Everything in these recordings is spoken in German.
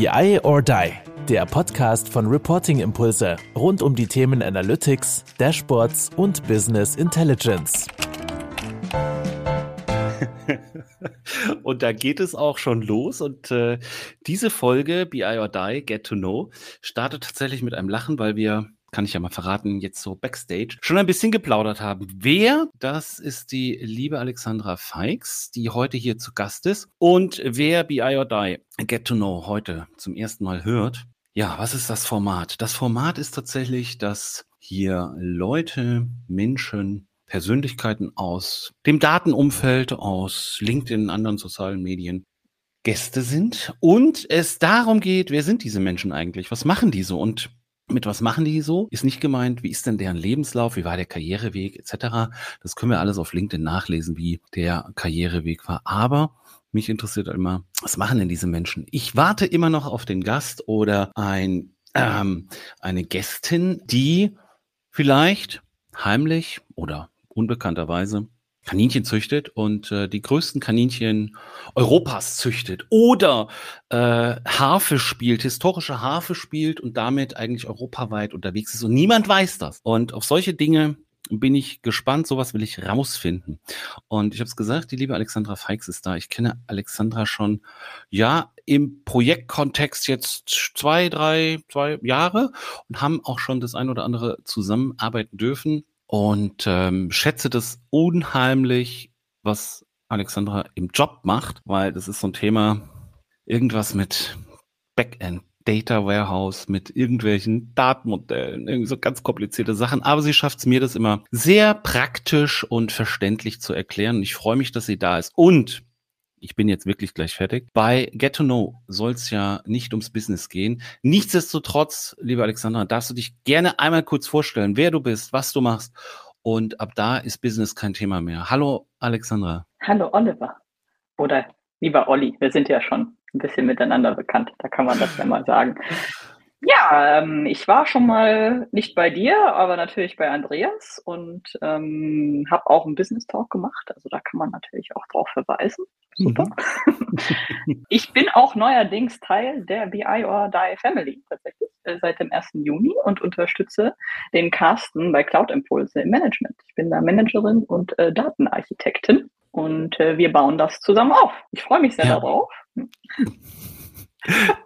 BI or Die, der Podcast von Reporting Impulse rund um die Themen Analytics, Dashboards und Business Intelligence. und da geht es auch schon los. Und äh, diese Folge, BI or Die, Get to Know, startet tatsächlich mit einem Lachen, weil wir kann ich ja mal verraten, jetzt so backstage schon ein bisschen geplaudert haben. Wer? Das ist die liebe Alexandra Feix, die heute hier zu Gast ist. Und wer BI or Die Get to Know heute zum ersten Mal hört, ja, was ist das Format? Das Format ist tatsächlich, dass hier Leute, Menschen, Persönlichkeiten aus dem Datenumfeld, aus LinkedIn, anderen sozialen Medien Gäste sind und es darum geht, wer sind diese Menschen eigentlich? Was machen die so? Und mit was machen die so? Ist nicht gemeint, wie ist denn deren Lebenslauf, wie war der Karriereweg etc. Das können wir alles auf LinkedIn nachlesen, wie der Karriereweg war. Aber mich interessiert immer, was machen denn diese Menschen? Ich warte immer noch auf den Gast oder ein, ähm, eine Gästin, die vielleicht heimlich oder unbekannterweise Kaninchen züchtet und äh, die größten Kaninchen Europas züchtet oder äh, Harfe spielt, historische Harfe spielt und damit eigentlich europaweit unterwegs ist und niemand weiß das. Und auf solche Dinge bin ich gespannt, sowas will ich rausfinden. Und ich habe es gesagt, die liebe Alexandra Feix ist da. Ich kenne Alexandra schon, ja, im Projektkontext jetzt zwei, drei, zwei Jahre und haben auch schon das ein oder andere zusammenarbeiten dürfen und ähm, schätze das unheimlich, was Alexandra im Job macht, weil das ist so ein Thema, irgendwas mit Backend, Data Warehouse, mit irgendwelchen Datenmodellen, irgendwie so ganz komplizierte Sachen. Aber sie schafft es mir, das immer sehr praktisch und verständlich zu erklären. Ich freue mich, dass sie da ist. Und ich bin jetzt wirklich gleich fertig. Bei Get to Know soll es ja nicht ums Business gehen. Nichtsdestotrotz, liebe Alexandra, darfst du dich gerne einmal kurz vorstellen, wer du bist, was du machst. Und ab da ist Business kein Thema mehr. Hallo, Alexandra. Hallo, Oliver. Oder lieber Olli, wir sind ja schon ein bisschen miteinander bekannt. Da kann man das ja mal sagen. Ja, ähm, ich war schon mal nicht bei dir, aber natürlich bei Andreas und ähm, habe auch einen Business Talk gemacht. Also da kann man natürlich auch drauf verweisen. Super. Mhm. ich bin auch neuerdings Teil der BI or Die Family tatsächlich äh, seit dem 1. Juni und unterstütze den Carsten bei Cloud Impulse im Management. Ich bin da Managerin und äh, Datenarchitektin und äh, wir bauen das zusammen auf. Ich freue mich sehr ja. darauf.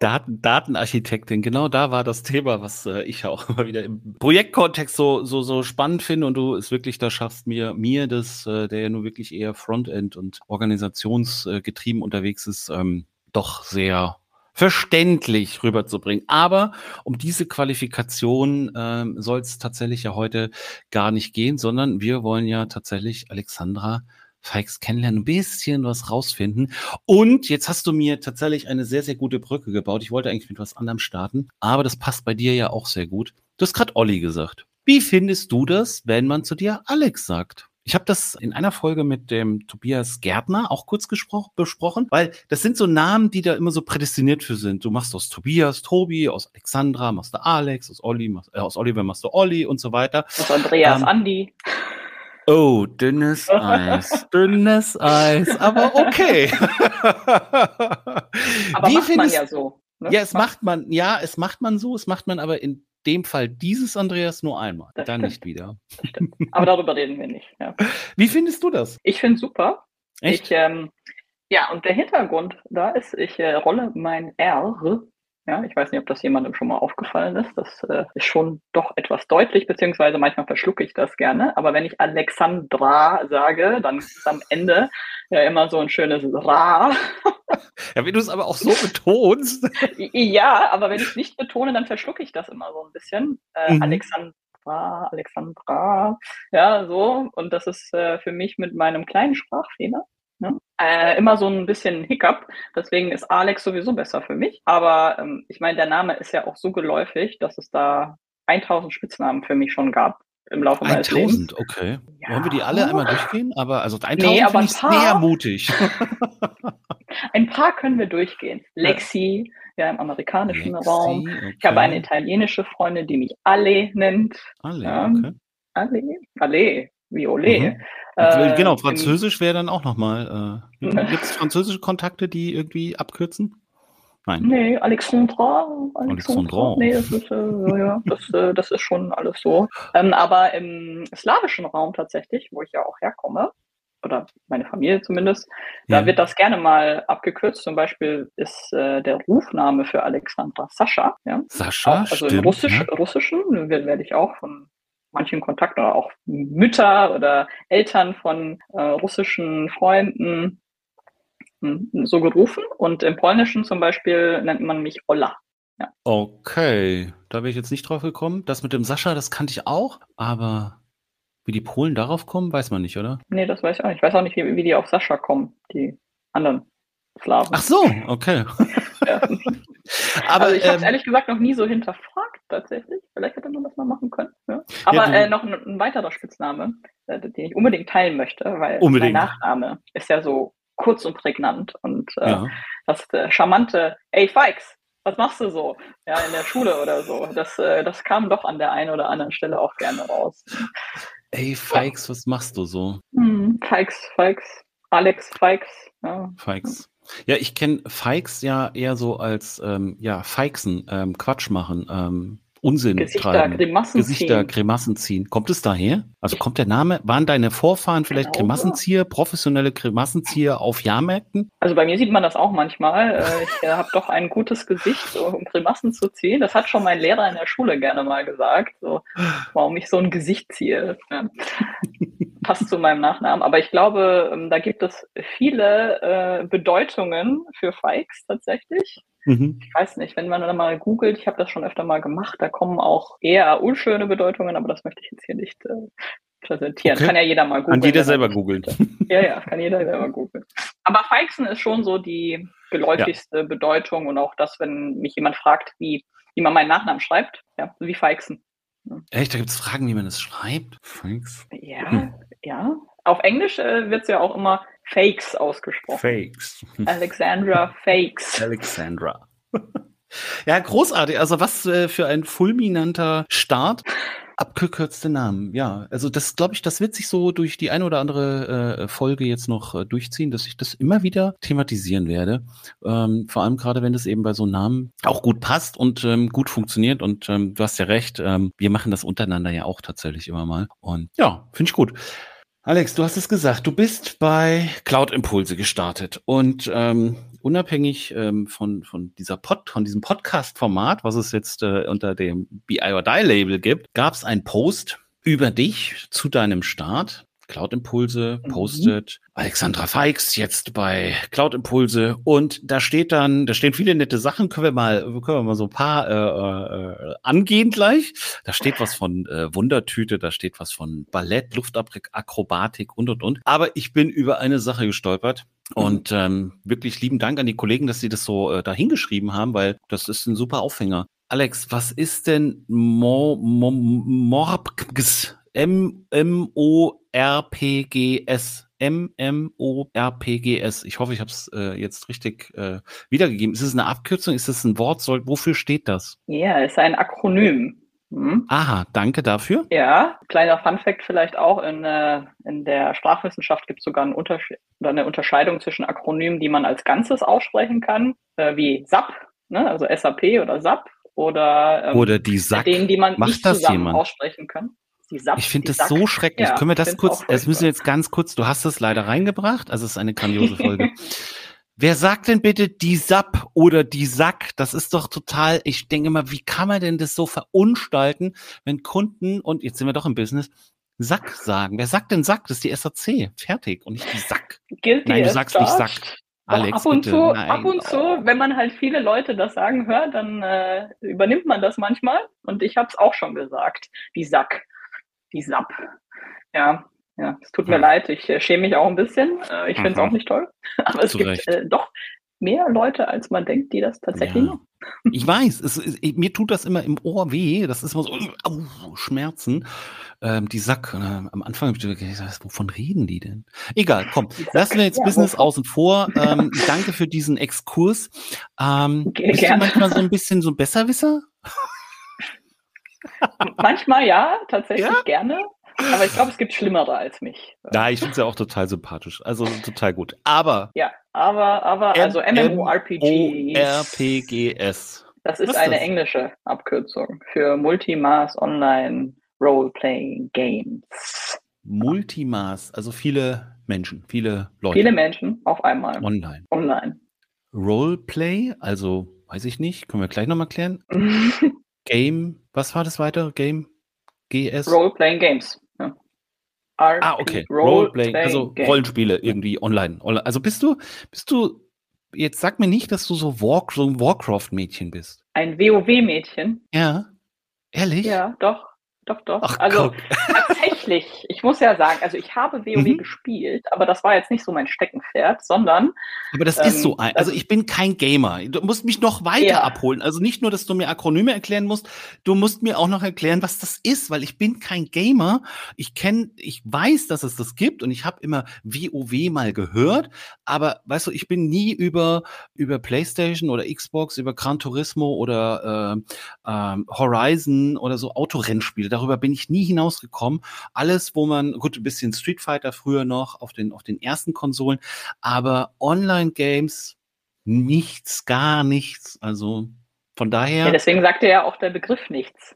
Daten, Datenarchitektin, genau da war das Thema, was äh, ich auch immer wieder im Projektkontext so, so, so spannend finde und du es wirklich da schaffst, mir, mir das, äh, der ja nur wirklich eher Frontend und organisationsgetrieben unterwegs ist, ähm, doch sehr verständlich rüberzubringen. Aber um diese Qualifikation ähm, soll es tatsächlich ja heute gar nicht gehen, sondern wir wollen ja tatsächlich Alexandra Fikes kennenlernen, ein bisschen was rausfinden. Und jetzt hast du mir tatsächlich eine sehr, sehr gute Brücke gebaut. Ich wollte eigentlich mit was anderem starten, aber das passt bei dir ja auch sehr gut. Du hast gerade Olli gesagt. Wie findest du das, wenn man zu dir Alex sagt? Ich habe das in einer Folge mit dem Tobias Gärtner auch kurz besprochen, weil das sind so Namen, die da immer so prädestiniert für sind. Du machst aus Tobias Tobi, aus Alexandra machst du Alex, aus Olli, machst, äh, aus Oliver machst du Olli und so weiter. Aus Andreas ähm, Andi. Oh, dünnes Eis, dünnes Eis, aber okay. aber Wie macht man ja so. Ne? Ja, es macht man, ja, es macht man so, es macht man aber in dem Fall dieses Andreas nur einmal, das dann stimmt. nicht wieder. Aber darüber reden wir nicht. Ja. Wie findest du das? Ich finde super. Echt? Ich, ähm, ja, und der Hintergrund da ist, ich äh, rolle mein R ja, ich weiß nicht, ob das jemandem schon mal aufgefallen ist. Das äh, ist schon doch etwas deutlich, beziehungsweise manchmal verschlucke ich das gerne. Aber wenn ich Alexandra sage, dann ist am Ende ja immer so ein schönes Ra. Ja, wenn du es aber auch so betonst. ja, aber wenn ich es nicht betone, dann verschlucke ich das immer so ein bisschen. Äh, mhm. Alexandra, Alexandra, ja, so. Und das ist äh, für mich mit meinem kleinen Sprachfehler Ne? Äh, immer so ein bisschen Hiccup. Deswegen ist Alex sowieso besser für mich. Aber ähm, ich meine, der Name ist ja auch so geläufig, dass es da 1000 Spitznamen für mich schon gab im Laufe meines 1000, Lebens. okay. Ja. Wollen wir die alle einmal durchgehen? Aber also 1000 nee, aber finde ich sehr mutig. ein paar können wir durchgehen. Lexi, ja, im amerikanischen Lexi, Raum. Okay. Ich habe eine italienische Freundin, die mich Ale nennt. Ale, ähm, okay. Ale, Ale, wie Ole. Mhm. Äh, genau, Französisch wäre dann auch nochmal. Äh, Gibt es französische Kontakte, die irgendwie abkürzen? Nein. Nee, Alexandra. Alexandra. Nee, das ist, äh, ja, das, äh, das ist schon alles so. Ähm, aber im slawischen Raum tatsächlich, wo ich ja auch herkomme, oder meine Familie zumindest, da Ja. wird das gerne mal abgekürzt. Zum Beispiel ist äh, der Rufname für Alexandra Sascha. Ja? Sascha, Auch, also im stimmt. Russisch, ja. Russischen werde werd ich auch von manchen Kontakt oder auch Mütter oder Eltern von äh, russischen Freunden hm, so gerufen. Und im Polnischen zum Beispiel nennt man mich Ola. Okay, da wäre ich jetzt nicht drauf gekommen. Das mit dem Sascha, das kannte ich auch, aber wie die Polen darauf kommen, weiß man nicht, oder? Nee, das weiß ich auch nicht. Ich weiß auch nicht, wie, wie die auf Sascha kommen, die anderen Slawen. Ach so, okay. Ja. Aber also ich habe es ähm, ehrlich gesagt noch nie so hinterfragt, tatsächlich. Vielleicht hätte man das mal machen können. Ja. Aber du- äh, noch ein, ein weiterer Spitzname, äh, den ich unbedingt teilen möchte, weil Unbedingt. mein Nachname ist ja so kurz und prägnant und äh, ja. das äh, charmante, ey Fikes, was machst du so? Ja, in der Schule oder so. Das, äh, das kam doch an der einen oder anderen Stelle auch gerne raus. Ey, Fikes, was machst du so? Hm, Fikes, Fikes, Alex Fikes. Ja. Fikes. Ja, ich kenne Fikes ja eher so als ähm, ja, Feixen, ähm, Quatsch machen, ähm, Unsinn Gesichter, treiben. Grimassen Gesichter, ziehen. Grimassen ziehen. Kommt es daher? Also kommt der Name? Waren deine Vorfahren vielleicht Glaube. Grimassenzieher, professionelle Grimassenzieher auf Jahrmärkten? Also bei mir sieht man das auch manchmal. Äh, Ich äh, habe doch ein gutes Gesicht, um Grimassen zu ziehen. Das hat schon mein Lehrer in der Schule gerne mal gesagt, so, warum ich so ein Gesicht ziehe. Ja. Passt zu meinem Nachnamen. Aber ich glaube, ähm, da gibt es viele äh, Bedeutungen für Fikes tatsächlich. Mhm. Ich weiß nicht, wenn man dann mal googelt, ich habe das schon öfter mal gemacht, da kommen auch eher unschöne Bedeutungen, aber das möchte ich jetzt hier nicht äh, präsentieren. Okay. Kann ja jeder mal googeln. Kann jeder er selber googeln. Ja, ja, kann jeder selber googeln. Aber Feixen ist schon so die geläufigste Bedeutung und auch das, wenn mich jemand fragt, wie, wie man meinen Nachnamen schreibt, ja, wie Feixen. Echt, da gibt es Fragen, wie man es schreibt? Fikes. Ja, Hm. ja. Auf Englisch äh, wird es ja auch immer Fakes ausgesprochen. Fakes. Alexandra Fakes. Alexandra. Ja, großartig. Also was äh, für ein fulminanter Start. Abgekürzte Namen, ja. Also das glaube ich, das wird sich so durch die eine oder andere äh, Folge jetzt noch äh, durchziehen, dass ich das immer wieder thematisieren werde. Ähm, vor allem gerade, wenn das eben bei so Namen auch gut passt und ähm, gut funktioniert. Und ähm, du hast ja recht, ähm, wir machen das untereinander ja auch tatsächlich immer mal. Und ja, finde ich gut. Alex, du hast es gesagt, du bist bei Cloud Impulse gestartet und ähm, unabhängig ähm, von von dieser Pod, von diesem Podcast-Format, was es jetzt äh, unter dem BI or Die Label gibt, gab es einen Post über dich zu deinem Start. Cloud Impulse Mhm. postet Alexandra Feix jetzt bei Cloud Impulse und da steht dann, da stehen viele nette Sachen, können wir mal, können wir mal so ein paar äh, äh, angehen gleich. Da steht was von äh, Wundertüte, da steht was von Ballett, Luftakrobatik und und und. Aber ich bin über eine Sache gestolpert. Und ähm, wirklich lieben Dank an die Kollegen, dass sie das so äh, da hingeschrieben haben, weil das ist ein super Aufhänger. Alex, was ist denn Mo, Mo, Morbgs? M-M-O-R-P-G-S. M-M-O-R-P-G-S. Ich hoffe, ich habe es äh, jetzt richtig äh, wiedergegeben. Ist es eine Abkürzung? Ist es ein Wort? Soll, wofür steht das? Ja, ist ein Akronym. Hm. Aha, danke dafür. Ja, kleiner Funfact vielleicht auch, in, äh, in der Sprachwissenschaft gibt es sogar oder eine Unterscheidung zwischen Akronymen, die man als Ganzes aussprechen kann, äh, wie SAP, ne, also SAP oder SAP, oder, ähm, Oder die Sack. denen, die man Macht nicht das zusammen jemand? aussprechen kann. Die SAP, Ich finde das SAC. so schrecklich. Ja, Können wir das kurz, es müssen wir jetzt ganz kurz, du hast es leider reingebracht, also es ist eine grandiose Folge. Wer sagt denn bitte die SAP oder die Sack? Das ist doch total, ich denke mal, wie kann man denn das so verunstalten, wenn Kunden, und jetzt sind wir doch im Business, Sack sagen. Wer sagt denn Sack? Das ist die SAC. Fertig. Und nicht die Sack. Gilt Nein, du sagst nicht? Sack. Alex, ab und bitte. zu, Nein. ab und zu, wenn man halt viele Leute das sagen hört, dann äh, übernimmt man das manchmal. Und ich habe es auch schon gesagt. Die Sack, die Sapp. Ja, ja, es tut mir Hm. leid. Ich äh, schäme mich auch ein bisschen. Äh, ich finde es auch nicht toll. Aber es Zu gibt Recht. äh, doch mehr Leute, als man denkt, die das tatsächlich Ja. machen. Ich weiß, es, es, mir tut das immer im Ohr weh. Das ist immer so au, Schmerzen. Ähm, die Sack. Äh, am Anfang habe ich gedacht, wovon reden die denn? Egal, komm. Lassen wir jetzt ja, Business wovon? außen vor. Ähm, danke für diesen Exkurs. Ähm, Ge- bist du gerne. manchmal so ein bisschen so ein Besserwisser? Manchmal ja, tatsächlich Ja? gerne. Aber ich glaube, es gibt Schlimmere als mich. Ja, ich finde es ja auch total sympathisch. Also total gut. Aber. Ja, aber, aber, also MMORPGs. RPGS. Das ist eine englische Abkürzung für Multimass Online Role-Playing Games. Multimass, also viele Menschen, viele Leute. Viele Menschen auf einmal. Online. Online. Roleplay, also weiß ich nicht, können wir gleich nochmal klären. Game, was war das weitere? Game? GS? Role-Playing Games. Ja. ah, okay. Roleplaying, also Game. Rollenspiele irgendwie online. Also bist du, bist du, jetzt sag mir nicht, dass du so, War, so ein Warcraft-Mädchen bist. Ein WoW-Mädchen? Ja. Ehrlich? Ja, doch. Doch, doch. Ach, also. Tatsächlich, ich muss ja sagen, also ich habe WoW mhm. gespielt, aber das war jetzt nicht so mein Steckenpferd, sondern. Aber das ähm, ist so ein, also ich bin kein Gamer. Du musst mich noch weiter ja. abholen. Also nicht nur, dass du mir Akronyme erklären musst, du musst mir auch noch erklären, was das ist, weil ich bin kein Gamer. Ich kenne, ich weiß, dass es das gibt und ich habe immer WoW mal gehört, aber weißt du, ich bin nie über, über PlayStation oder Xbox, über Gran Turismo oder äh, äh, Horizon oder so Autorennspiele darüber bin ich nie hinausgekommen. Alles, wo man, gut, ein bisschen Street Fighter früher noch auf den, auf den ersten Konsolen, aber Online-Games nichts, gar nichts. Also von daher. Ja, deswegen sagte ja auch der Begriff nichts.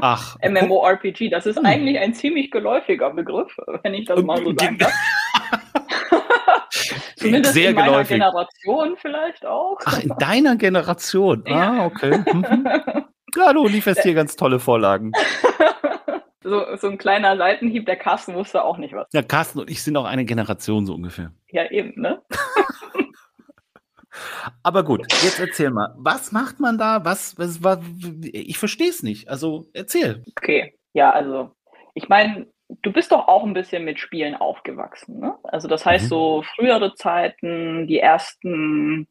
Ach. MMORPG, das ist hm. eigentlich ein ziemlich geläufiger Begriff, wenn ich das mal so sagen darf. Zumindest Sehr in meiner geläufig. Generation vielleicht auch. Ach, in deiner Generation? Ah, okay. Mhm. Ja, du lieferst hier ganz tolle Vorlagen. So, so ein kleiner Seitenhieb, der Carsten wusste auch nicht was. Ja, Carsten und ich sind auch eine Generation so ungefähr. Ja, eben, ne? Aber gut, jetzt erzähl mal, was macht man da? Was, was, was ich verstehe es nicht. Also erzähl. Okay, ja, also ich meine, du bist doch auch ein bisschen mit Spielen aufgewachsen. Ne? Also das heißt, mhm. so frühere Zeiten, die ersten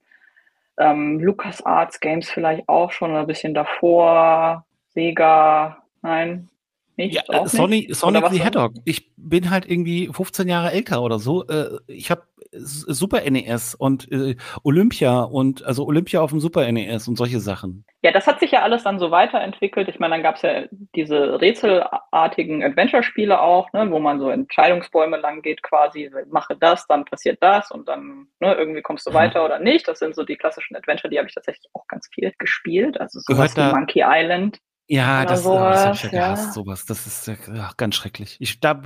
ähm, LucasArts Games vielleicht auch schon ein bisschen davor, Sega, nein, nicht, ja, äh, Sony, Sonic the Hedgehog. Ich bin halt irgendwie 15 Jahre älter oder so. Äh, ich habe Super NES und äh, Olympia und also Olympia auf dem Super NES und solche Sachen. Ja, das hat sich ja alles dann so weiterentwickelt. Ich meine, dann gab es ja diese rätselartigen Adventure-Spiele auch, ne, wo man so Entscheidungsbäume lang geht, quasi, mache das, dann passiert das und dann ne, irgendwie kommst du mhm. weiter oder nicht. Das sind so die klassischen Adventure, die habe ich tatsächlich auch ganz viel gespielt. Also Gehört wie Monkey Island. Ja, das, sowas, das hab ich ja gehasst, sowas. Das ist ja, ganz schrecklich. Ich da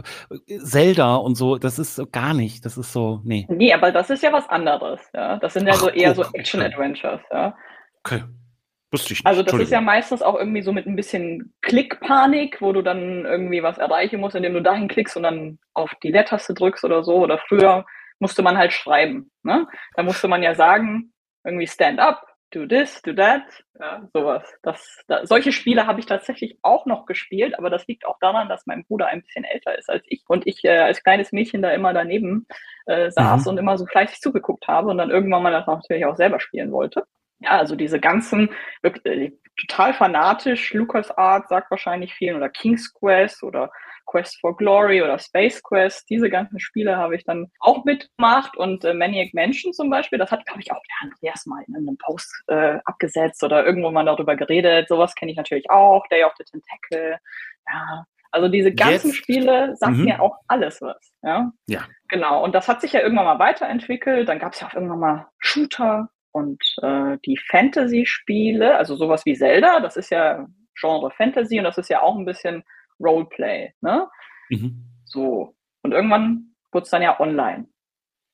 Zelda und so, das ist so gar nicht. Das ist so, nee. Nee, aber das ist ja was anderes, ja. Das sind ja Ach, so eher oh, so Action-Adventures, ja. Okay. Wusste ich nicht. Also das ist ja meistens auch irgendwie so mit ein bisschen Klickpanik, wo du dann irgendwie was erreichen musst, indem du dahin klickst und dann auf die Leertaste drückst oder so. Oder früher musste man halt schreiben. Ne? Da musste man ja sagen, irgendwie stand up, do this, do that, ja, sowas. Das, da, solche Spiele habe ich tatsächlich auch noch gespielt, aber das liegt auch daran, dass mein Bruder ein bisschen älter ist als ich und ich äh, als kleines Mädchen da immer daneben äh, saß mhm. und immer so fleißig zugeguckt habe und dann irgendwann mal das natürlich auch selber spielen wollte. Ja, also diese ganzen, wirklich, äh, total fanatisch, LucasArts sagt wahrscheinlich vielen oder King's Quest oder Quest for Glory oder Space Quest, diese ganzen Spiele habe ich dann auch mitgemacht und äh, Maniac Mansion zum Beispiel, das hat, glaube ich, auch der Andreas mal in einem Post äh, abgesetzt oder irgendwo mal darüber geredet. Sowas kenne ich natürlich auch, Day of the Tentacle, ja. Also diese ganzen Jetzt. Spiele sagen mhm. mir auch alles was. Ja? ja. Genau. Und das hat sich ja irgendwann mal weiterentwickelt. Dann gab es ja auch irgendwann mal Shooter und äh, die Fantasy-Spiele, also sowas wie Zelda, das ist ja Genre Fantasy und das ist ja auch ein bisschen Roleplay. Ne? Mhm. So. Und irgendwann wurde es dann ja online.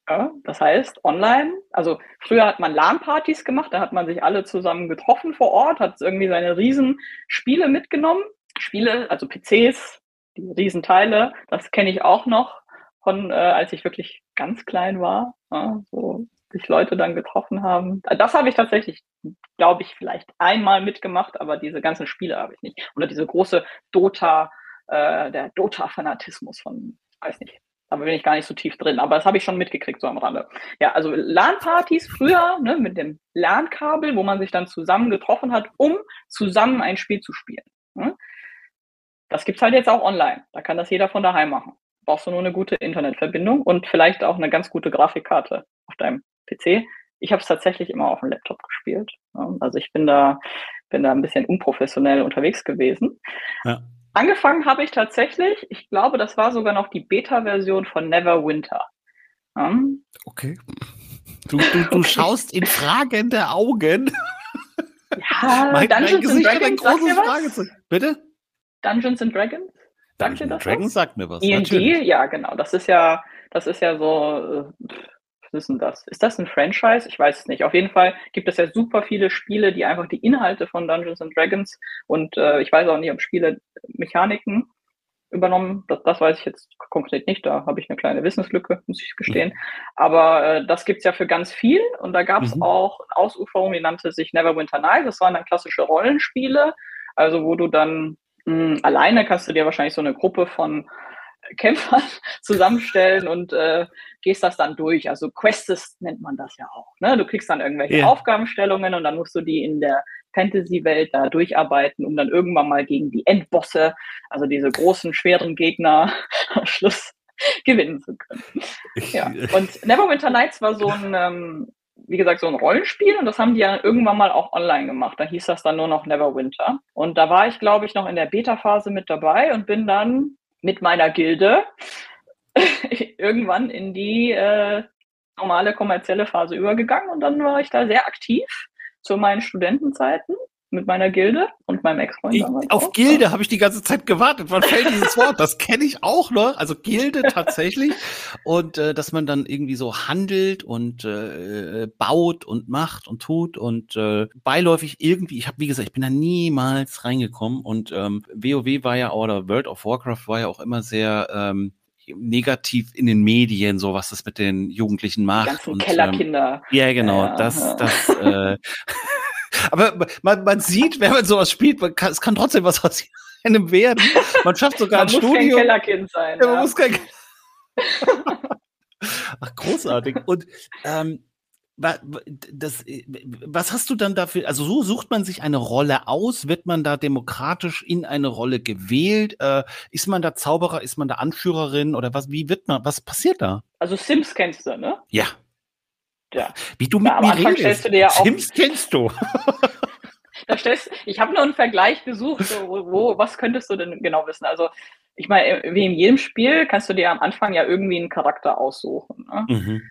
Ja? Das heißt, online, also früher hat man LAN-Partys gemacht, da hat man sich alle zusammen getroffen vor Ort, hat irgendwie seine Riesenspiele mitgenommen. Spiele, also PCs, die Riesenteile, das kenne ich auch noch von, äh, als ich wirklich ganz klein war. Ja? So sich Leute dann getroffen haben. Das habe ich tatsächlich, glaube ich, vielleicht einmal mitgemacht, aber diese ganzen Spiele habe ich nicht. Oder diese große Dota, äh, der Dota-Fanatismus von, weiß nicht, da bin ich gar nicht so tief drin, aber das habe ich schon mitgekriegt, so am Rande. Ja, also LAN-Partys früher, ne, mit dem LAN-Kabel, wo man sich dann zusammen getroffen hat, um zusammen ein Spiel zu spielen. Ne? Das gibt's halt jetzt auch online. Da kann das jeder von daheim machen. Brauchst du nur eine gute Internetverbindung und vielleicht auch eine ganz gute Grafikkarte auf deinem PC. Ich habe es tatsächlich immer auf dem Laptop gespielt. Also ich bin da bin da ein bisschen unprofessionell unterwegs gewesen. Ja. Angefangen habe ich tatsächlich, ich glaube, das war sogar noch die Beta-Version von Neverwinter. Um, okay. Du, du, du schaust in fragende Augen. Ja, mein, Dungeons mein Gesicht and Dragons, ein großes Bitte? Dungeons and Dragons? Dungeons and Dragons sagt mir was. D&D, ja, genau. Das ist ja, das ist ja so, ist denn das? Ist das ein Franchise? Ich weiß es nicht. Auf jeden Fall gibt es ja super viele Spiele, die einfach die Inhalte von Dungeons and Dragons und äh, ich weiß auch nicht, ob Spiele Mechaniken übernommen. Das, das weiß ich jetzt konkret nicht. Da habe ich eine kleine Wissenslücke, muss ich gestehen. Mhm. Aber äh, das gibt's ja für ganz viel. Und da gab es mhm. auch eine Ausuferung, die nannte sich Neverwinter Night. Das waren dann klassische Rollenspiele. Also wo du dann mh, alleine kannst du dir wahrscheinlich so eine Gruppe von Kämpfern zusammenstellen und äh, gehst das dann durch. Also Quests nennt man das ja auch. Ne? Du kriegst dann irgendwelche yeah. Aufgabenstellungen und dann musst du die in der Fantasy-Welt da durcharbeiten, um dann irgendwann mal gegen die Endbosse, also diese großen, schweren Gegner, am Schluss gewinnen zu können. Ja. Und Neverwinter Nights war so ein, ähm, wie gesagt, so ein Rollenspiel und das haben die ja irgendwann mal auch online gemacht. Da hieß das dann nur noch Neverwinter. Und da war ich, glaube ich, noch in der Beta-Phase mit dabei und bin dann mit meiner Gilde irgendwann in die äh, normale kommerzielle Phase übergegangen und dann war ich da sehr aktiv zu meinen Studentenzeiten mit meiner Gilde und meinem Ex-Freund damals. Auf auch. Gilde habe ich die ganze Zeit gewartet. Wann fällt dieses Wort? Das kenne ich auch noch. Also Gilde tatsächlich. Und äh, dass man dann irgendwie so handelt und äh, baut und macht und tut und äh, beiläufig irgendwie, ich habe, wie gesagt, ich bin da niemals reingekommen. Und ähm, WoW war ja, oder World of Warcraft war ja auch immer sehr ähm, negativ in den Medien, so was das mit den Jugendlichen macht. Die ganzen und, Kellerkinder. Ähm, ja, genau. Ja, das, ja. das, äh, aber man, man sieht, wenn man sowas spielt, man kann, es kann trotzdem was aus einem werden. Man schafft sogar man ein Studio. Man muss kein Kellerkind sein. Ja, man muss kein Ach, großartig. Und ähm, das, was hast du dann dafür? Also so sucht man sich eine Rolle aus? Wird man da demokratisch in eine Rolle gewählt? Äh, ist man da Zauberer? Ist man da Anführerin? Oder was? Wie wird man? Was passiert da? Also Sims kennst du, ne? Ja. Ja. Wie du mit Na, mir redest. Du dir ja Sims kennst du. da stellst, ich habe nur einen Vergleich gesucht. So, wo, was könntest du denn genau wissen? Also ich meine, wie in jedem Spiel kannst du dir am Anfang ja irgendwie einen Charakter aussuchen. Ne? Mhm.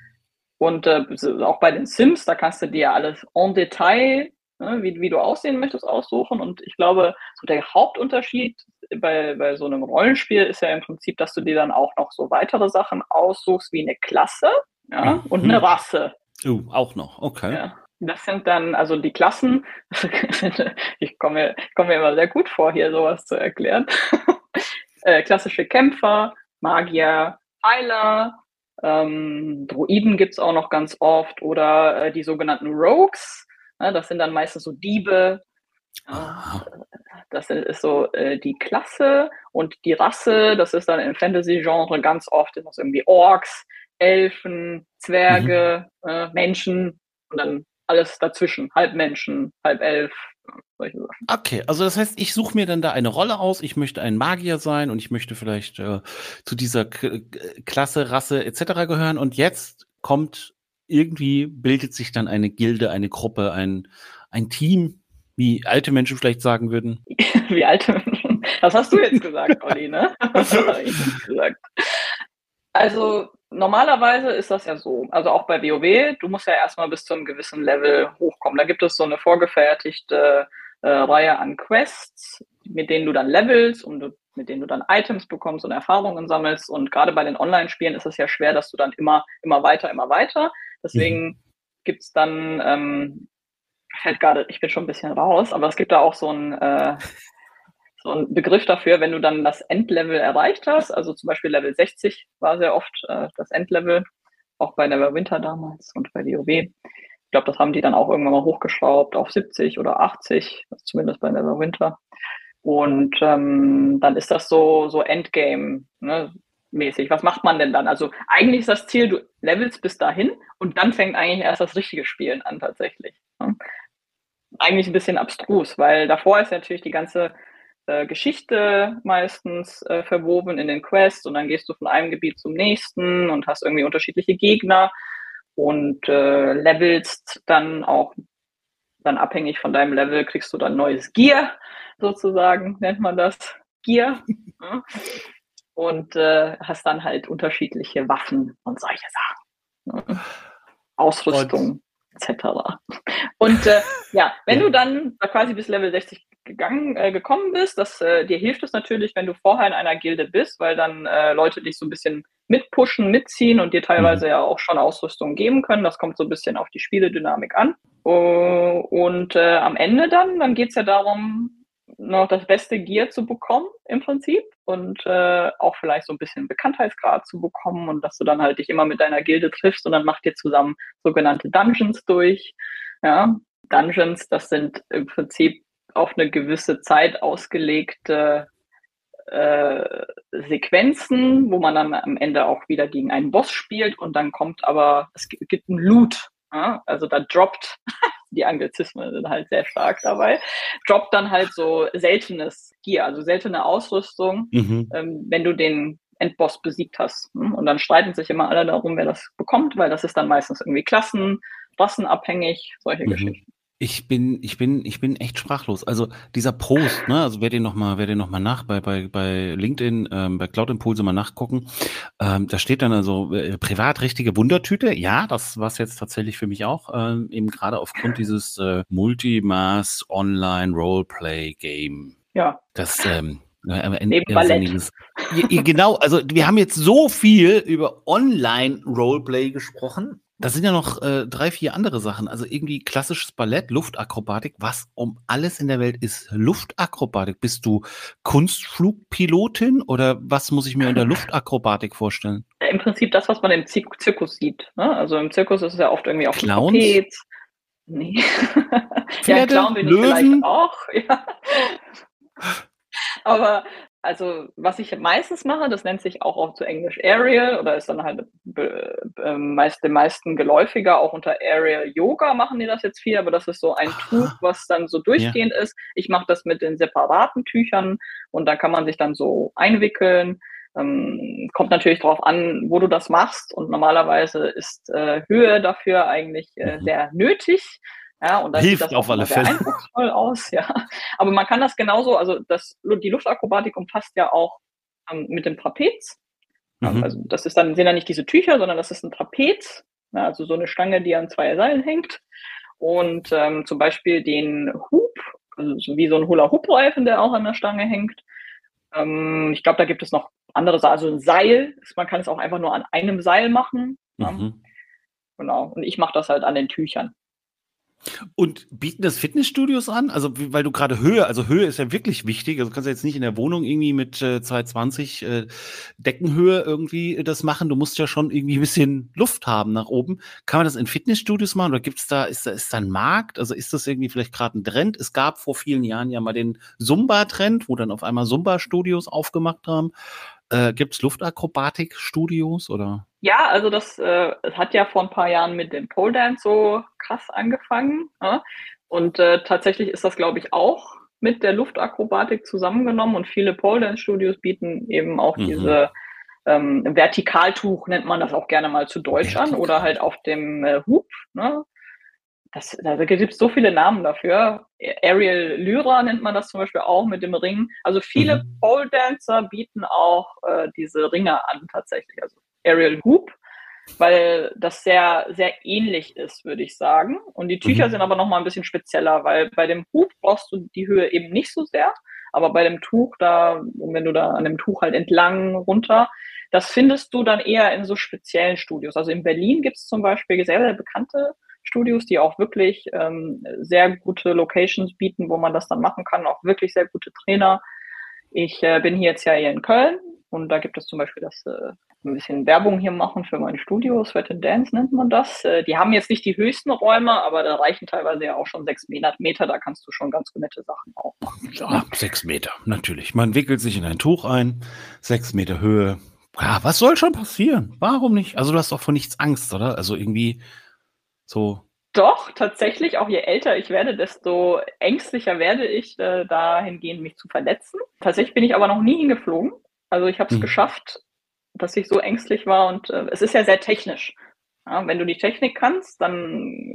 Und äh, auch bei den Sims, da kannst du dir alles en Detail, ne, wie, wie du aussehen möchtest, aussuchen. Und ich glaube, so der Hauptunterschied bei, bei so einem Rollenspiel ist ja im Prinzip, dass du dir dann auch noch so weitere Sachen aussuchst, wie eine Klasse ja, mhm. und eine Rasse. Uh, auch noch, okay. Ja. Das sind dann, also die Klassen, ich komme mir, komm mir immer sehr gut vor, hier sowas zu erklären. äh, klassische Kämpfer, Magier, Heiler, ähm, Druiden gibt es auch noch ganz oft oder äh, die sogenannten Rogues. Ne, das sind dann meistens so Diebe. Äh, das ist so äh, die Klasse und die Rasse. Das ist dann im Fantasy-Genre ganz oft ist das irgendwie Orks, Elfen, Zwerge, mhm. Äh, Menschen und dann alles dazwischen. Halb Menschen, halb Elf, solche Sachen. Okay, also das heißt, ich suche mir dann da eine Rolle aus, ich möchte ein Magier sein und ich möchte vielleicht äh, zu dieser K Klasse, Rasse etc. gehören und jetzt kommt irgendwie, bildet sich dann eine Gilde, eine Gruppe, ein, ein Team, wie alte Menschen vielleicht sagen würden. wie alte Menschen? Das hast du jetzt gesagt, Olli, ne? Das habe ich gesagt. Also normalerweise ist das ja so. Also auch bei WoW, du musst ja erstmal bis zu einem gewissen Level hochkommen. Da gibt es so eine vorgefertigte äh, Reihe an Quests, mit denen du dann levelst und du, mit denen du dann Items bekommst und Erfahrungen sammelst. Und gerade bei den Online-Spielen ist es ja schwer, dass du dann immer, immer weiter, immer weiter. Deswegen mhm. gibt's dann, ähm, fällt gerade, ich bin schon ein bisschen raus, aber es gibt da auch so ein, äh, so ein Begriff dafür, wenn du dann das Endlevel erreicht hast, also zum Beispiel Level 60 war sehr oft äh, das Endlevel, auch bei Neverwinter damals und bei WoW glaube, das haben die dann auch irgendwann mal hochgeschraubt auf 70 oder 80, zumindest bei Neverwinter. Und ähm, dann ist das so, so Endgame ne, mäßig. Was macht man denn dann? Also eigentlich ist das Ziel, du levelst bis dahin und dann fängt eigentlich erst das richtige Spielen an tatsächlich. Ne? Eigentlich ein bisschen abstrus, weil davor ist natürlich die ganze äh, Geschichte meistens äh, verwoben in den Quests und dann gehst du von einem Gebiet zum nächsten und hast irgendwie unterschiedliche Gegner und äh, levelst dann auch dann abhängig von deinem Level kriegst du dann neues Gear, sozusagen, nennt man das. Gear. und äh, hast dann halt unterschiedliche Waffen und solche Sachen. Ausrüstung etc. Und äh, ja, wenn du dann quasi bis Level 60 gegangen, äh, gekommen bist, das, äh, dir hilft es natürlich, wenn du vorher in einer Gilde bist, weil dann äh, Leute dich so ein bisschen mitpushen, mitziehen und dir teilweise mhm. ja auch schon Ausrüstung geben können. Das kommt so ein bisschen auf die Spieledynamik an. Uh, und äh, am Ende dann, dann geht's ja darum, noch das beste Gear zu bekommen im Prinzip und äh, auch vielleicht so ein bisschen Bekanntheitsgrad zu bekommen und dass du dann halt dich immer mit deiner Gilde triffst und dann macht ihr zusammen sogenannte Dungeons durch. Ja, Dungeons, das sind im Prinzip auf eine gewisse Zeit ausgelegte äh, Sequenzen, wo man dann am Ende auch wieder gegen einen Boss spielt und dann kommt aber, es gibt einen Loot. Ja? Also da droppt, die Anglizismen sind halt sehr stark dabei, droppt dann halt so seltenes Gear, also seltene Ausrüstung, mhm. ähm, wenn du den Endboss besiegt hast. Hm? Und dann streiten sich immer alle darum, wer das bekommt, weil das ist dann meistens irgendwie Klassen, rassenabhängig, solche mhm. Geschichten. Ich bin, ich bin, ich bin echt sprachlos. Also dieser Post, ne, also wer den noch mal, wer den noch mal nach bei bei bei LinkedIn, ähm, bei Cloud Impulse mal nachgucken, ähm, da steht dann also äh, privat richtige Wundertüte. Ja, das war jetzt tatsächlich für mich auch ähm, eben gerade aufgrund dieses äh, Multimass Online Roleplay Game. Ja. Das ähm, genau, also wir haben jetzt so viel über Online-Roleplay gesprochen. Da sind ja noch äh, drei, vier andere Sachen. Also irgendwie klassisches Ballett, Luftakrobatik. Was um alles in der Welt ist Luftakrobatik? Bist du Kunstflugpilotin oder was muss ich mir unter Luftakrobatik vorstellen? Im Prinzip das, was man im Zirkus sieht. Ne? Also im Zirkus ist es ja oft irgendwie auch Clowns? Trapez. Nee. Pferde, ja, Clown bin Löwen? ich vielleicht auch. Ja. Aber also was ich meistens mache, das nennt sich auch zu Englisch Aerial oder ist dann halt äh, meist den meisten geläufiger, auch unter Aerial Yoga machen die das jetzt viel, aber das ist so ein Tuch, was dann so durchgehend ja. ist. Ich mache das mit den separaten Tüchern und da kann man sich dann so einwickeln. Ähm, kommt natürlich darauf an, wo du das machst und normalerweise ist äh, Höhe dafür eigentlich äh, mhm. sehr nötig. Ja, und dann Hilft sieht das auf alle Fälle. eindrucksvoll aus, ja. Aber man kann das genauso, also das, die Luftakrobatik umfasst ja auch ähm, mit dem Trapez. Mhm. Also das ist dann, sind dann nicht diese Tücher, sondern das ist ein Trapez, ja, also so eine Stange, die an zwei Seilen hängt. Und ähm, zum Beispiel den Hub, also so wie so ein Hula-Hoop-Reifen, der auch an der Stange hängt. Ähm, ich glaube, da gibt es noch andere, also ein Seil. Man kann es auch einfach nur an einem Seil machen. Mhm. Genau. Und ich mache das halt an den Tüchern. Und bieten das Fitnessstudios an? Also, weil du gerade Höhe, also Höhe ist ja wirklich wichtig. Also, du kannst ja jetzt nicht in der Wohnung irgendwie mit äh, 220 äh, Deckenhöhe irgendwie das machen. Du musst ja schon irgendwie ein bisschen Luft haben nach oben. Kann man das in Fitnessstudios machen oder gibt es da, ist da, ist da ein Markt? Also, ist das irgendwie vielleicht gerade ein Trend? Es gab vor vielen Jahren ja mal den Zumba-Trend, wo dann auf einmal Zumba-Studios aufgemacht haben. Äh, Gibt es Luftakrobatik-Studios oder? Ja, also das äh, hat ja vor ein paar Jahren mit dem Pole Dance so krass angefangen. Ja? Und äh, tatsächlich ist das, glaube ich, auch mit der Luftakrobatik zusammengenommen und viele Pole Dance Studios bieten eben auch mhm. diese ähm, Vertikaltuch, nennt man das auch gerne mal zu Deutsch an, oder halt auf dem äh, Hub. Ne? Das, da gibt es so viele Namen dafür. Aerial Lyra nennt man das zum Beispiel auch mit dem Ring. Also viele mhm. Pole Dancer bieten auch äh, diese Ringe an tatsächlich. Also Aerial Hoop, weil das sehr, sehr ähnlich ist, würde ich sagen. Und die Tücher mhm. sind aber nochmal ein bisschen spezieller, weil bei dem Hoop brauchst du die Höhe eben nicht so sehr. Aber bei dem Tuch, da, wenn du da an dem Tuch halt entlang runter, das findest du dann eher in so speziellen Studios. Also in Berlin gibt es zum Beispiel sehr, sehr bekannte Studios, die auch wirklich ähm, sehr gute Locations bieten, wo man das dann machen kann, auch wirklich sehr gute Trainer. Ich äh, bin hier jetzt ja hier in Köln und da gibt es zum Beispiel das äh, ein bisschen Werbung hier machen für mein Studio, Sweat and Dance nennt man das. Äh, die haben jetzt nicht die höchsten Räume, aber da reichen teilweise ja auch schon sechs Meter. Da kannst du schon ganz nette Sachen auch machen. Ja, sechs Meter, natürlich. Man wickelt sich in ein Tuch ein, sechs Meter Höhe. Ja, was soll schon passieren? Warum nicht? Also du hast doch vor nichts Angst, oder? Also irgendwie so. Doch, tatsächlich, auch je älter ich werde, desto ängstlicher werde ich, äh, dahingehend mich zu verletzen. Tatsächlich bin ich aber noch nie hingeflogen. Also ich habe es hm. geschafft, dass ich so ängstlich war und äh, es ist ja sehr technisch. Ja, wenn du die Technik kannst, dann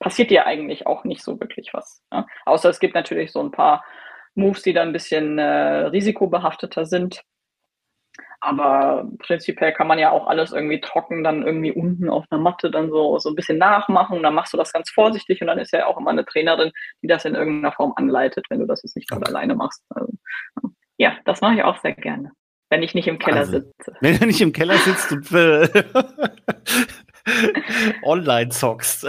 passiert dir eigentlich auch nicht so wirklich was. Ja? Außer es gibt natürlich so ein paar Moves, die dann ein bisschen äh, risikobehafteter sind. Aber prinzipiell kann man ja auch alles irgendwie trocken, dann irgendwie unten auf einer Matte dann so, so ein bisschen nachmachen. Und dann machst du das ganz vorsichtig und dann ist ja auch immer eine Trainerin, die das in irgendeiner Form anleitet, wenn du das jetzt nicht okay. alleine machst. Also, ja, das mache ich auch sehr gerne. Wenn ich nicht im Keller also, sitze. Wenn du nicht im Keller sitzt und äh, online zockst.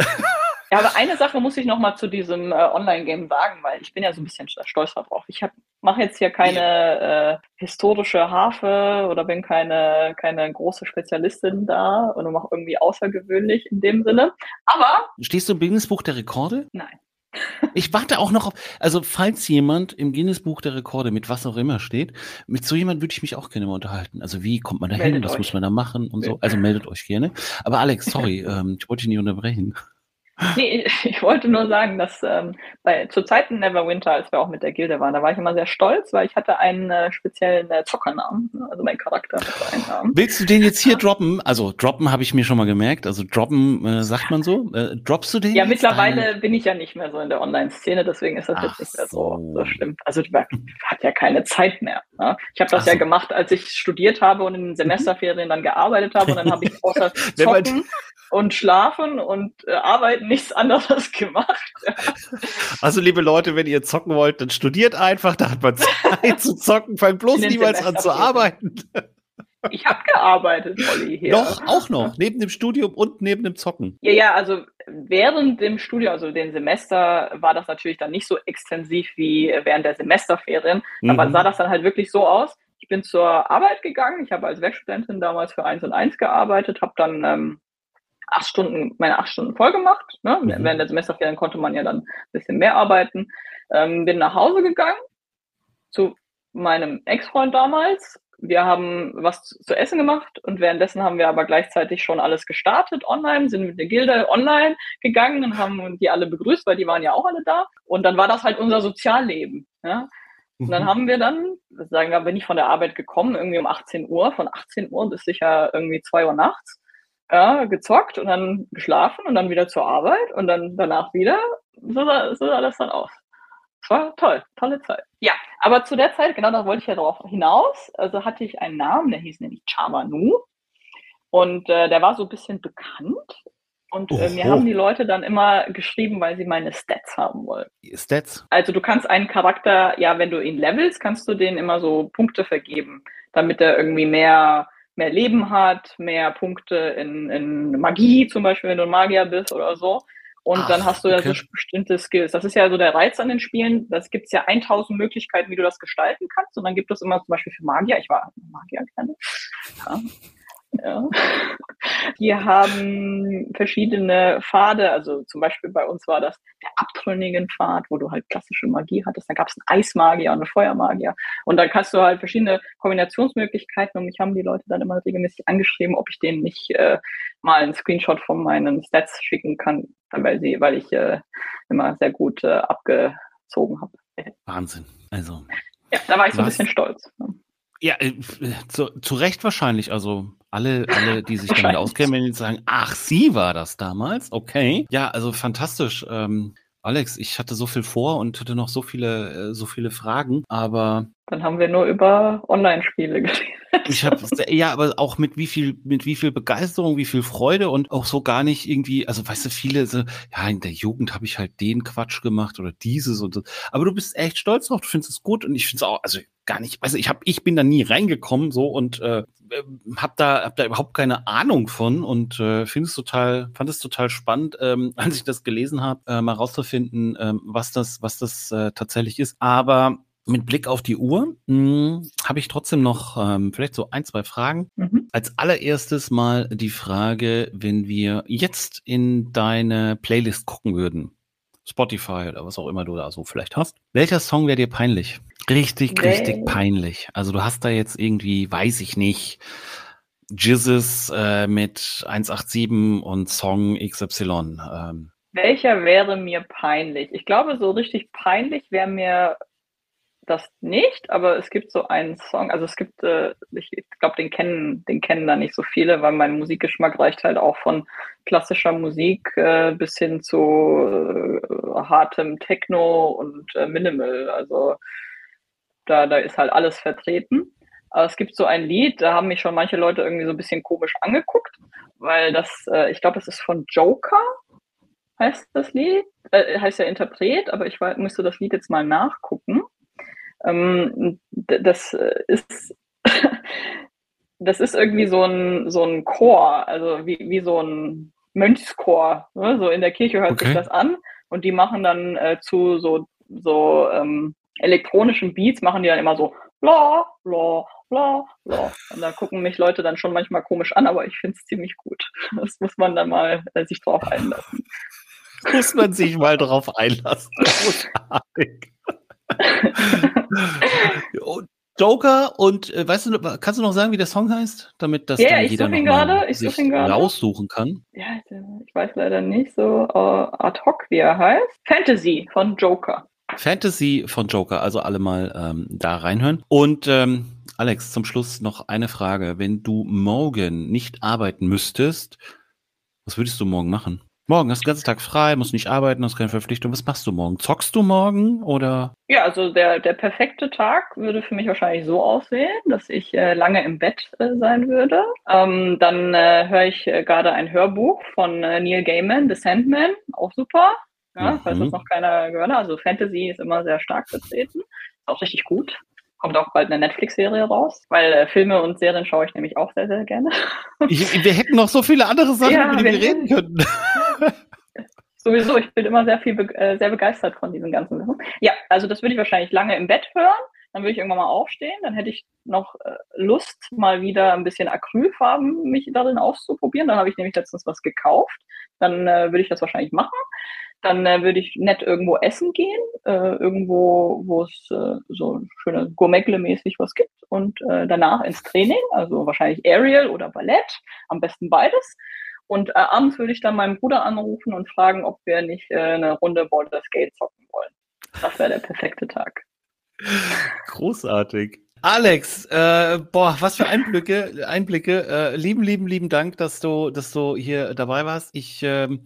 Ja, aber eine Sache muss ich noch mal zu diesem äh, Online-Game sagen, weil ich bin ja so ein bisschen stolz darauf. Ich mache jetzt hier keine äh, historische Harfe oder bin keine, keine große Spezialistin da und mache irgendwie außergewöhnlich in dem Sinne. Aber. Stehst du im Guinness Buch der Rekorde? Nein. Ich warte auch noch auf, also falls jemand im Guinness Buch der Rekorde mit was auch immer steht, mit so jemand würde ich mich auch gerne mal unterhalten. Also wie kommt man da hin, was muss man da machen und so. Also meldet euch gerne. Aber Alex, sorry, ähm, ich wollte dich nicht unterbrechen. Nee, ich wollte nur sagen, dass ähm, bei, zu Zeiten Neverwinter, als wir auch mit der Gilde waren, da war ich immer sehr stolz, weil ich hatte einen äh, speziellen äh, Zockernamen, also mein Charakter mit einem Namen. Willst du den jetzt hier ja. droppen? Also droppen habe ich mir schon mal gemerkt, also droppen äh, sagt man so. Äh, droppst du den? Ja, mittlerweile deine... bin ich ja nicht mehr so in der Online-Szene, deswegen ist das Ach jetzt nicht mehr so, so schlimm. Also die hat ja keine Zeit mehr. Ne? Ich habe das Ach ja so. gemacht, als ich studiert habe und in den Semesterferien dann gearbeitet habe und dann habe ich außer Zocken und Schlafen und äh, Arbeiten nichts anderes gemacht. Also, liebe Leute, wenn ihr zocken wollt, dann studiert einfach, da hat man Zeit zu zocken, fangt bloß niemals an zu arbeiten. Ich habe gearbeitet, Olli. Hier. Doch, auch noch, neben dem Studium und neben dem Zocken. Ja, ja, also während dem Studium, also dem Semester, war das natürlich dann nicht so extensiv wie während der Semesterferien. Mhm. Aber sah das dann halt wirklich so aus. Ich bin zur Arbeit gegangen. Ich habe als Werkstudentin damals für 1 und 1 gearbeitet, habe dann ähm, acht Stunden, meine acht Stunden voll gemacht. Ne? Mhm. Während der Semesterferien konnte man ja dann ein bisschen mehr arbeiten. Ähm, bin nach Hause gegangen zu meinem Ex-Freund damals. Wir haben was zu essen gemacht und währenddessen haben wir aber gleichzeitig schon alles gestartet online, sind mit der Gilde online gegangen und haben die alle begrüßt, weil die waren ja auch alle da. Und dann war das halt unser Sozialleben. Ja? Und dann mhm. haben wir dann, sagen wir, bin ich von der Arbeit gekommen, irgendwie um 18 Uhr, von 18 Uhr bis sicher irgendwie 2 Uhr nachts ja, gezockt und dann geschlafen und dann wieder zur Arbeit und dann danach wieder. So sah, so sah das dann aus. Es war toll, tolle Zeit. Ja, aber zu der Zeit, genau da wollte ich ja darauf hinaus, also hatte ich einen Namen, der hieß nämlich Chabanu. Und äh, der war so ein bisschen bekannt. Und äh, mir haben die Leute dann immer geschrieben, weil sie meine Stats haben wollen. Stats? Also du kannst einen Charakter, ja, wenn du ihn levelst, kannst du denen immer so Punkte vergeben, damit er irgendwie mehr mehr Leben hat, mehr Punkte in, in Magie, zum Beispiel, wenn du ein Magier bist oder so. Und Ach, dann hast du ja okay. so bestimmte Skills. Das ist ja so der Reiz an den Spielen. Das gibt es ja 1000 Möglichkeiten, wie du das gestalten kannst. Und dann gibt es immer zum Beispiel für Magier, ich war Magier gerne, ja, ja. Die haben verschiedene Pfade, also zum Beispiel bei uns war das der abtrünnigen Pfad, wo du halt klassische Magie hattest. Da gab es einen Eismagier und einen Feuermagier. Und dann kannst du halt verschiedene Kombinationsmöglichkeiten und mich haben die Leute dann immer regelmäßig angeschrieben, ob ich denen nicht äh, mal einen Screenshot von meinen Stats schicken kann, weil, sie, weil ich äh, immer sehr gut äh, abgezogen habe. Wahnsinn. Also. Ja, da war ich so ein bisschen stolz. Ja, äh, zu, zu Recht wahrscheinlich. Also alle, alle, die sich damit auskennen, wenn die sagen, ach, sie war das damals, okay. Ja, also fantastisch. Ähm, Alex, ich hatte so viel vor und hatte noch so viele, äh, so viele Fragen, aber. Dann haben wir nur über Online-Spiele geredet. Ich habe ja, aber auch mit wie viel, mit wie viel Begeisterung, wie viel Freude und auch so gar nicht irgendwie, also weißt du, viele so, ja, in der Jugend habe ich halt den Quatsch gemacht oder dieses und so. Aber du bist echt stolz drauf, du findest es gut und ich finde es auch, also gar nicht, also ich habe, ich bin da nie reingekommen so und äh, habe da, hab da überhaupt keine Ahnung von und äh, finde es total, fand es total spannend, ähm, als ich das gelesen habe, äh, mal rauszufinden, ähm, was das, was das äh, tatsächlich ist. Aber mit Blick auf die Uhr hm, habe ich trotzdem noch ähm, vielleicht so ein, zwei Fragen. Mhm. Als allererstes mal die Frage, wenn wir jetzt in deine Playlist gucken würden, Spotify oder was auch immer du da so vielleicht hast, welcher Song wäre dir peinlich? Richtig, nee. richtig peinlich. Also du hast da jetzt irgendwie, weiß ich nicht, Jizzes äh, mit 187 und Song XY. Ähm. Welcher wäre mir peinlich? Ich glaube, so richtig peinlich wäre mir das nicht, aber es gibt so einen Song, also es gibt, äh, ich, glaube, den kennen, den kennen da nicht so viele, weil mein Musikgeschmack reicht halt auch von klassischer Musik äh, bis hin zu äh, hartem Techno und äh, Minimal. Also da, da ist halt alles vertreten. Aber es gibt so ein Lied, da haben mich schon manche Leute irgendwie so ein bisschen komisch angeguckt, weil das, äh, ich glaube, es ist von Joker, heißt das Lied, äh, heißt ja Interpret, aber ich war, müsste das Lied jetzt mal nachgucken. Ähm, das äh, ist das ist irgendwie so ein, so ein Chor, also wie, wie so ein Mönchschor. Ne? So in der Kirche hört okay. sich das an und die machen dann äh, zu so, so ähm, elektronischen Beats, machen die dann immer so bla, bla, bla, bla. Und da gucken mich Leute dann schon manchmal komisch an, aber ich finde es ziemlich gut. Das muss man dann mal äh, sich drauf einlassen. Muss man sich mal drauf einlassen. Großartig. Joker und äh, weißt du, kannst du noch sagen, wie der Song heißt, damit das dann jeder noch grade, sich raussuchen kann? Ja, ich weiß leider nicht so uh, ad hoc, wie er heißt. Fantasy von Joker. Fantasy von Joker, also alle mal ähm, da reinhören. Und ähm, Alex, zum Schluss noch eine Frage. Wenn du morgen nicht arbeiten müsstest, was würdest du morgen machen? Morgen hast du den ganzen Tag frei, musst nicht arbeiten, hast keine Verpflichtung. Was machst du morgen? Zockst du morgen oder? Ja, also der, der perfekte Tag würde für mich wahrscheinlich so aussehen, dass ich äh, lange im Bett äh, sein würde. Ähm, dann äh, höre ich äh, gerade ein Hörbuch von äh, Neil Gaiman, The Sandman, auch super. Ja, mhm. falls das noch keiner gehört hat. Also Fantasy ist immer sehr stark vertreten. Ist auch richtig gut. Kommt auch bald eine Netflix-Serie raus, weil äh, Filme und Serien schaue ich nämlich auch sehr, sehr gerne. Ich, wir hätten noch so viele andere Sachen, ja, über die wir reden könnten. Sowieso, ich bin immer sehr viel äh, sehr begeistert von diesen ganzen Sachen. Ja, also das würde ich wahrscheinlich lange im Bett hören. Dann würde ich irgendwann mal aufstehen. Dann hätte ich noch äh, Lust, mal wieder ein bisschen Acrylfarben mich darin auszuprobieren. Dann habe ich nämlich letztens was gekauft. Dann äh, würde ich das wahrscheinlich machen. Dann äh, würde ich nett irgendwo essen gehen, äh, irgendwo, wo es äh, so schöne Gourmetle-mäßig was gibt und danach ins Training, also wahrscheinlich Aerial oder Ballett, am besten beides. Und äh, abends würde ich dann meinen Bruder anrufen und fragen, ob wir nicht äh, eine Runde Boulder Skate zocken wollen. Das wäre der perfekte Tag. Großartig. Alex, äh, boah, was für Einblicke, Einblicke. Äh, lieben, lieben, lieben Dank, dass du, dass du hier dabei warst. Ich ähm,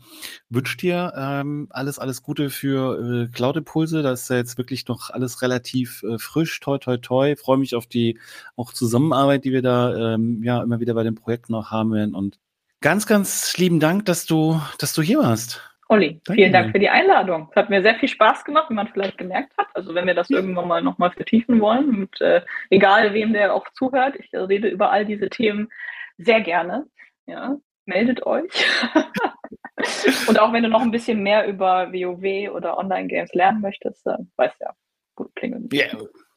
wünsche dir ähm, alles, alles Gute für äh, Cloud Impulse. Das ist ja jetzt wirklich noch alles relativ äh, frisch. Toi, toi, toi. Freue mich auf die auch Zusammenarbeit, die wir da ähm, ja immer wieder bei dem Projekt noch haben werden. Und ganz, ganz lieben Dank, dass du, dass du hier warst. Olli, Danke vielen Dank für die Einladung. Es hat mir sehr viel Spaß gemacht, wie man vielleicht gemerkt hat. Also wenn wir das irgendwann mal nochmal vertiefen wollen und äh, egal wem der auch zuhört, ich rede über all diese Themen sehr gerne. Ja, meldet euch. und auch wenn du noch ein bisschen mehr über WoW oder Online-Games lernen möchtest, dann weißt ja, gut klingeln. Yeah.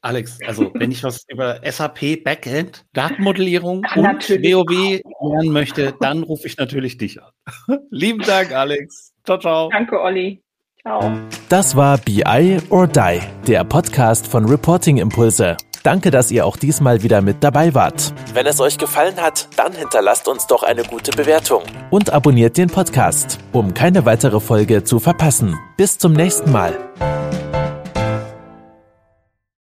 Alex, also wenn ich was über SAP Backend, Datenmodellierung und WoW lernen möchte, dann rufe ich natürlich dich an. Lieben Dank, Alex. Ciao, ciao. Danke, Olli. Ciao. Das war BI or Die, der Podcast von Reporting Impulse. Danke, dass ihr auch diesmal wieder mit dabei wart. Wenn es euch gefallen hat, dann hinterlasst uns doch eine gute Bewertung und abonniert den Podcast, um keine weitere Folge zu verpassen. Bis zum nächsten Mal.